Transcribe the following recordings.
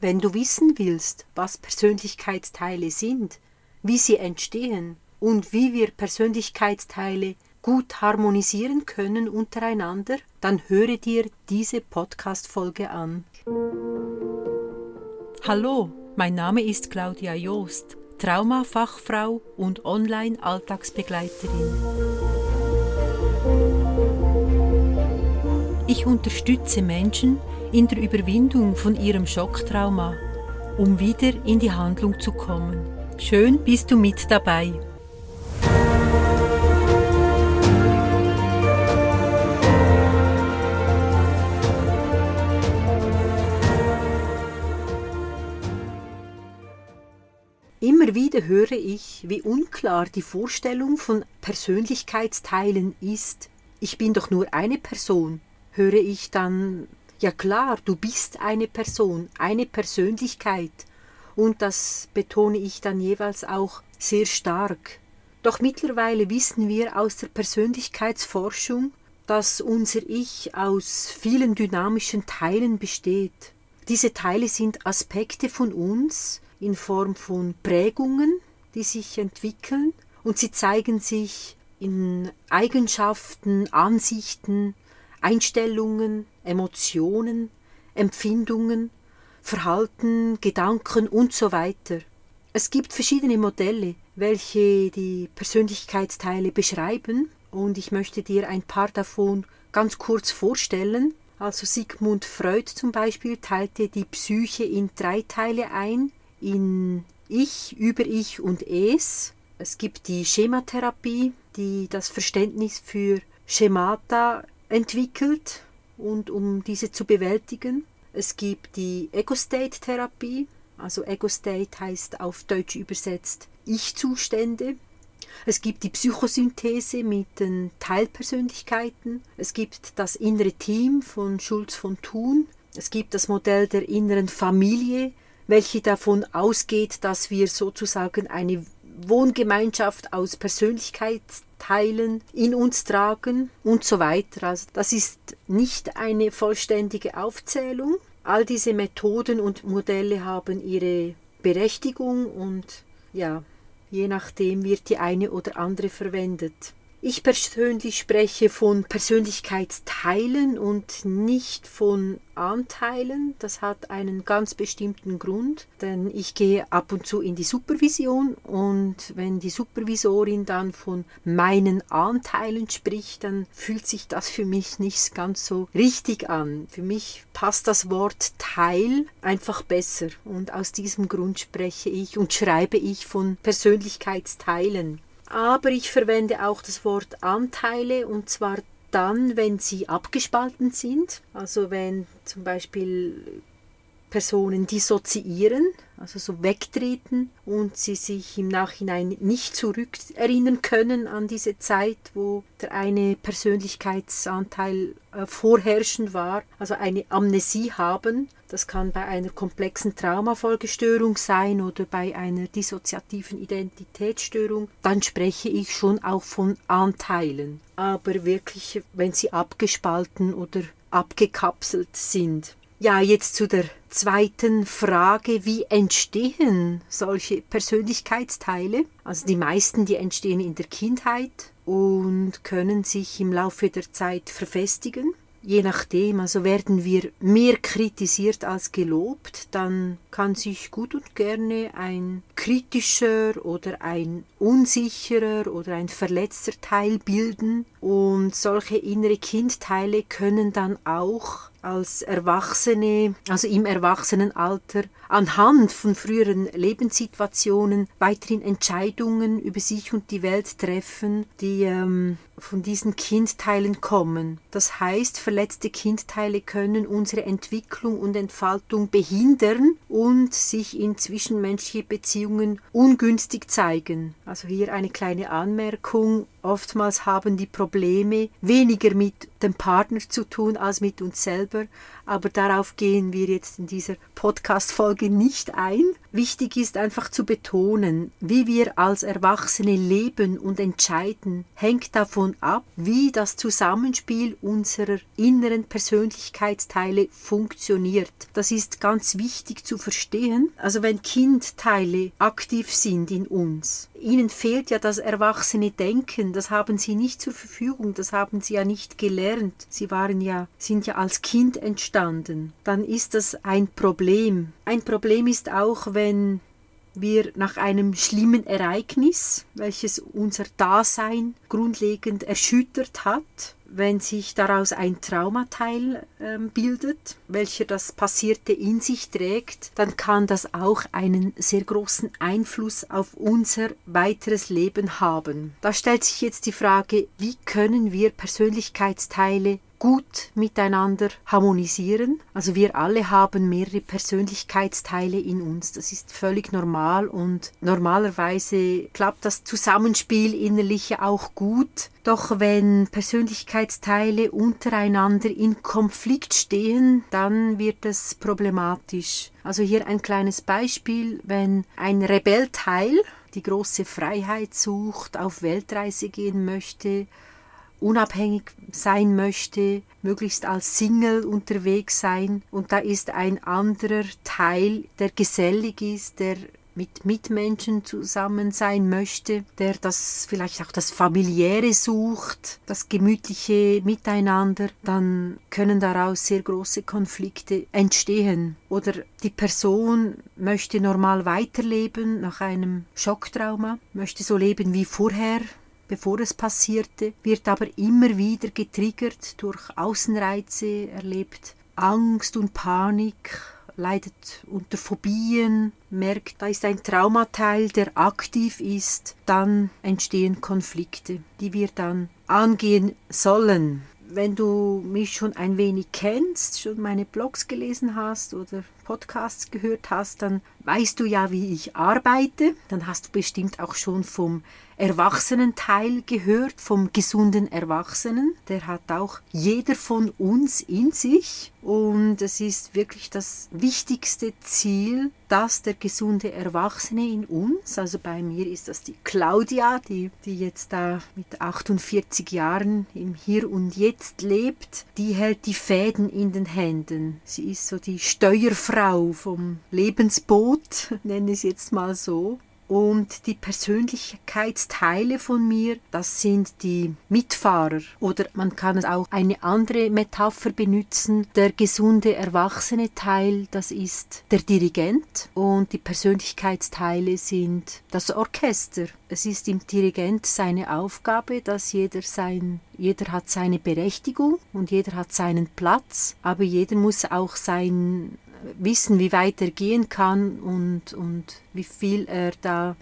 Wenn du wissen willst, was Persönlichkeitsteile sind, wie sie entstehen und wie wir Persönlichkeitsteile gut harmonisieren können untereinander, dann höre dir diese Podcast-Folge an. Hallo, mein Name ist Claudia Joost, Traumafachfrau und Online-Alltagsbegleiterin. Ich unterstütze Menschen in der Überwindung von ihrem Schocktrauma, um wieder in die Handlung zu kommen. Schön bist du mit dabei. Immer wieder höre ich, wie unklar die Vorstellung von Persönlichkeitsteilen ist. Ich bin doch nur eine Person, höre ich dann. Ja klar, du bist eine Person, eine Persönlichkeit. Und das betone ich dann jeweils auch sehr stark. Doch mittlerweile wissen wir aus der Persönlichkeitsforschung, dass unser Ich aus vielen dynamischen Teilen besteht. Diese Teile sind Aspekte von uns, in Form von Prägungen, die sich entwickeln und sie zeigen sich in Eigenschaften, Ansichten, Einstellungen, Emotionen, Empfindungen, Verhalten, Gedanken und so weiter. Es gibt verschiedene Modelle, welche die Persönlichkeitsteile beschreiben und ich möchte dir ein paar davon ganz kurz vorstellen. Also Sigmund Freud zum Beispiel teilte die Psyche in drei Teile ein, in Ich, Über-Ich und Es. Es gibt die Schematherapie, die das Verständnis für Schemata entwickelt und um diese zu bewältigen. Es gibt die Ego-State-Therapie, also Ego-State heißt auf Deutsch übersetzt Ich-Zustände. Es gibt die Psychosynthese mit den Teilpersönlichkeiten. Es gibt das innere Team von Schulz von Thun. Es gibt das Modell der inneren Familie, welche davon ausgeht, dass wir sozusagen eine Wohngemeinschaft aus Persönlichkeitsteilen in uns tragen und so weiter. Also das ist nicht eine vollständige Aufzählung. All diese Methoden und Modelle haben ihre Berechtigung und ja, je nachdem wird die eine oder andere verwendet. Ich persönlich spreche von Persönlichkeitsteilen und nicht von Anteilen. Das hat einen ganz bestimmten Grund, denn ich gehe ab und zu in die Supervision und wenn die Supervisorin dann von meinen Anteilen spricht, dann fühlt sich das für mich nicht ganz so richtig an. Für mich passt das Wort Teil einfach besser und aus diesem Grund spreche ich und schreibe ich von Persönlichkeitsteilen aber ich verwende auch das Wort Anteile und zwar dann, wenn sie abgespalten sind. Also wenn zum Beispiel Personen dissoziieren, also so wegtreten und sie sich im Nachhinein nicht zurückerinnern können an diese Zeit, wo der eine Persönlichkeitsanteil äh, vorherrschend war, also eine Amnesie haben. Das kann bei einer komplexen Traumafolgestörung sein oder bei einer dissoziativen Identitätsstörung. Dann spreche ich schon auch von Anteilen. Aber wirklich, wenn sie abgespalten oder abgekapselt sind. Ja, jetzt zu der zweiten Frage, wie entstehen solche Persönlichkeitsteile? Also die meisten, die entstehen in der Kindheit und können sich im Laufe der Zeit verfestigen. Je nachdem, also werden wir mehr kritisiert als gelobt, dann kann sich gut und gerne ein kritischer oder ein unsicherer oder ein verletzter Teil bilden und solche innere Kindteile können dann auch als Erwachsene, also im Erwachsenenalter, anhand von früheren Lebenssituationen weiterhin Entscheidungen über sich und die Welt treffen, die ähm, von diesen Kindteilen kommen. Das heißt, verletzte Kindteile können unsere Entwicklung und Entfaltung behindern und sich in zwischenmenschliche Beziehungen ungünstig zeigen. Also hier eine kleine Anmerkung Oftmals haben die Probleme weniger mit dem Partner zu tun als mit uns selber, aber darauf gehen wir jetzt in dieser Podcast-Folge nicht ein. Wichtig ist einfach zu betonen, wie wir als Erwachsene leben und entscheiden, hängt davon ab, wie das Zusammenspiel unserer inneren Persönlichkeitsteile funktioniert. Das ist ganz wichtig zu verstehen. Also wenn Kindteile aktiv sind in uns, ihnen fehlt ja das erwachsene Denken, das haben sie nicht zur Verfügung, das haben sie ja nicht gelernt. Sie waren ja sind ja als Kind entstanden. Dann ist das ein Problem. Ein Problem ist auch, wenn wir nach einem schlimmen Ereignis, welches unser Dasein grundlegend erschüttert hat, wenn sich daraus ein Traumateil äh, bildet, welcher das Passierte in sich trägt, dann kann das auch einen sehr großen Einfluss auf unser weiteres Leben haben. Da stellt sich jetzt die Frage, wie können wir Persönlichkeitsteile gut miteinander harmonisieren. Also wir alle haben mehrere Persönlichkeitsteile in uns. Das ist völlig normal und normalerweise klappt das Zusammenspiel innerliche auch gut. Doch wenn Persönlichkeitsteile untereinander in Konflikt stehen, dann wird es problematisch. Also hier ein kleines Beispiel, wenn ein Rebellteil die große Freiheit sucht, auf Weltreise gehen möchte, unabhängig sein möchte, möglichst als Single unterwegs sein. Und da ist ein anderer Teil, der gesellig ist, der mit Mitmenschen zusammen sein möchte, der das vielleicht auch das familiäre sucht, das gemütliche Miteinander, dann können daraus sehr große Konflikte entstehen. Oder die Person möchte normal weiterleben nach einem Schocktrauma, möchte so leben wie vorher, bevor es passierte, wird aber immer wieder getriggert durch Außenreize, erlebt Angst und Panik, leidet unter Phobien, merkt, da ist ein Traumateil, der aktiv ist, dann entstehen Konflikte, die wir dann angehen sollen. Wenn du mich schon ein wenig kennst, schon meine Blogs gelesen hast oder Podcasts gehört hast, dann weißt du ja, wie ich arbeite. Dann hast du bestimmt auch schon vom Erwachsenenteil gehört, vom gesunden Erwachsenen. Der hat auch jeder von uns in sich. Und es ist wirklich das wichtigste Ziel, dass der gesunde Erwachsene in uns, also bei mir ist das die Claudia, die, die jetzt da mit 48 Jahren im Hier und Jetzt lebt, die hält die Fäden in den Händen. Sie ist so die Steuerfrau vom Lebensboot, nenne ich es jetzt mal so. Und die Persönlichkeitsteile von mir, das sind die Mitfahrer. Oder man kann auch eine andere Metapher benutzen. Der gesunde erwachsene Teil, das ist der Dirigent. Und die Persönlichkeitsteile sind das Orchester. Es ist im Dirigent seine Aufgabe, dass jeder sein jeder hat seine Berechtigung und jeder hat seinen Platz, aber jeder muss auch sein wissen, wie weit er gehen kann und, und wie viel er da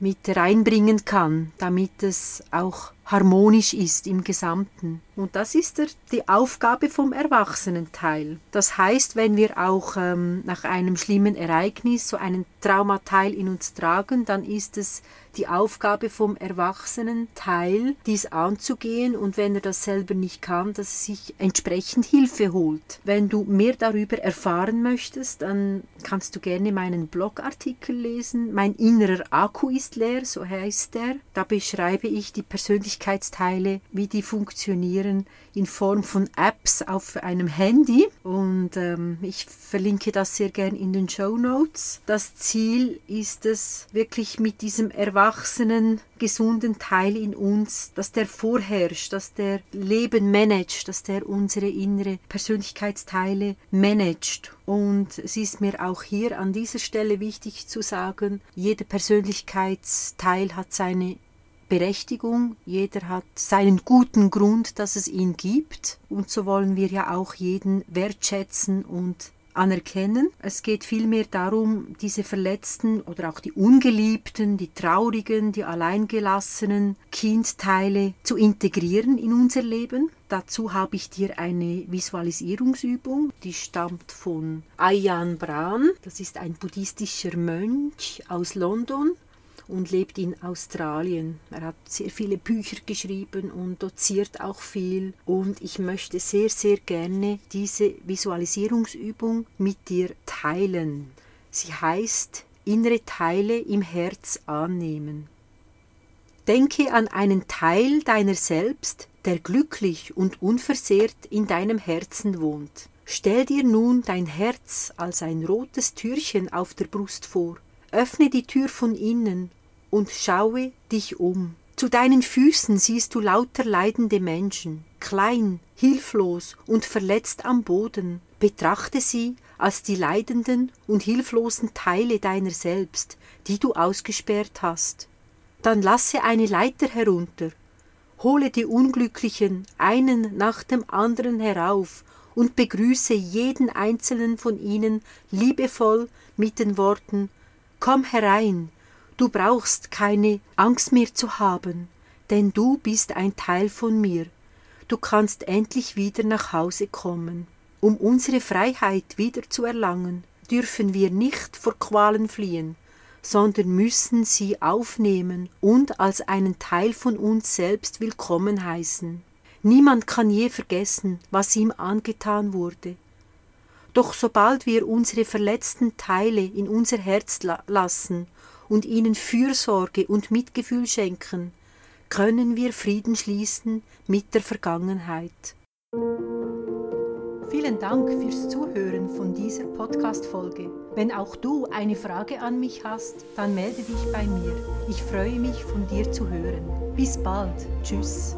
mit reinbringen kann, damit es auch harmonisch ist im Gesamten. Und das ist der, die Aufgabe vom Erwachsenenteil. Das heißt, wenn wir auch ähm, nach einem schlimmen Ereignis so einen Traumateil in uns tragen, dann ist es die Aufgabe vom Erwachsenenteil, dies anzugehen und wenn er das selber nicht kann, dass er sich entsprechend Hilfe holt. Wenn du mehr darüber erfahren möchtest, dann kannst du gerne meinen Blogartikel lesen. Mein innerer Akku ist leer, so heißt der. Da beschreibe ich die Persönlichkeitsteile, wie die funktionieren in Form von Apps auf einem Handy und ähm, ich verlinke das sehr gern in den Show Notes. Das Ziel ist es wirklich mit diesem erwachsenen, gesunden Teil in uns, dass der vorherrscht, dass der Leben managt, dass der unsere innere Persönlichkeitsteile managt. Und es ist mir auch hier an dieser Stelle wichtig zu sagen, jeder Persönlichkeitsteil hat seine Berechtigung, jeder hat seinen guten Grund, dass es ihn gibt und so wollen wir ja auch jeden wertschätzen und anerkennen. Es geht vielmehr darum, diese verletzten oder auch die ungeliebten, die traurigen, die alleingelassenen Kindteile zu integrieren in unser Leben. Dazu habe ich dir eine Visualisierungsübung, die stammt von Ayan Bran. Das ist ein buddhistischer Mönch aus London und lebt in Australien. Er hat sehr viele Bücher geschrieben und doziert auch viel. Und ich möchte sehr, sehr gerne diese Visualisierungsübung mit dir teilen. Sie heißt innere Teile im Herz annehmen. Denke an einen Teil deiner selbst, der glücklich und unversehrt in deinem Herzen wohnt. Stell dir nun dein Herz als ein rotes Türchen auf der Brust vor. Öffne die Tür von innen und schaue dich um. Zu deinen Füßen siehst du lauter leidende Menschen, klein, hilflos und verletzt am Boden. Betrachte sie als die leidenden und hilflosen Teile deiner selbst, die du ausgesperrt hast. Dann lasse eine Leiter herunter, hole die Unglücklichen einen nach dem anderen herauf und begrüße jeden einzelnen von ihnen liebevoll mit den Worten Komm herein, du brauchst keine Angst mehr zu haben, denn du bist ein Teil von mir. Du kannst endlich wieder nach Hause kommen. Um unsere Freiheit wieder zu erlangen, dürfen wir nicht vor Qualen fliehen, sondern müssen sie aufnehmen und als einen Teil von uns selbst willkommen heißen. Niemand kann je vergessen, was ihm angetan wurde. Doch sobald wir unsere verletzten Teile in unser Herz la lassen und ihnen Fürsorge und Mitgefühl schenken, können wir Frieden schließen mit der Vergangenheit. Vielen Dank fürs Zuhören von dieser Podcast-Folge. Wenn auch du eine Frage an mich hast, dann melde dich bei mir. Ich freue mich, von dir zu hören. Bis bald. Tschüss.